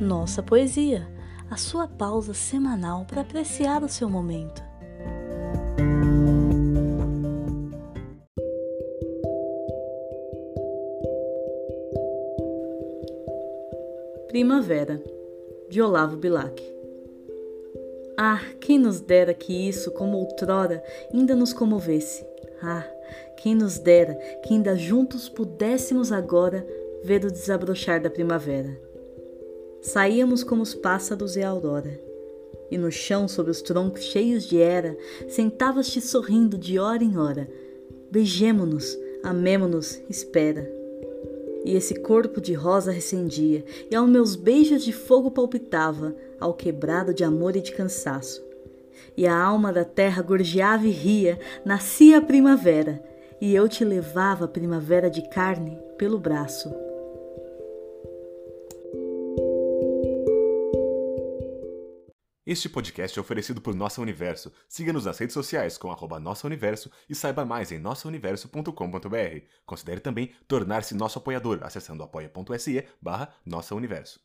Nossa Poesia, a sua pausa semanal para apreciar o seu momento. Primavera, de Olavo Bilac. Ah, quem nos dera que isso, como outrora, ainda nos comovesse. Ah, quem nos dera que ainda juntos pudéssemos agora ver o desabrochar da primavera. Saíamos como os pássaros e a aurora, e no chão, sob os troncos cheios de era, sentavas-te sorrindo de hora em hora. Beijemo-nos, amemo-nos, espera. E esse corpo de rosa recendia, e aos meus beijos de fogo palpitava, ao quebrado de amor e de cansaço. E a alma da terra gorjeava e ria, nascia a primavera, e eu te levava a primavera de carne pelo braço. Este podcast é oferecido por Nossa Universo. Siga-nos nas redes sociais com arroba Nossa Universo e saiba mais em nossauniverso.com.br. Considere também tornar-se nosso apoiador acessando apoia.se barra Nossa Universo.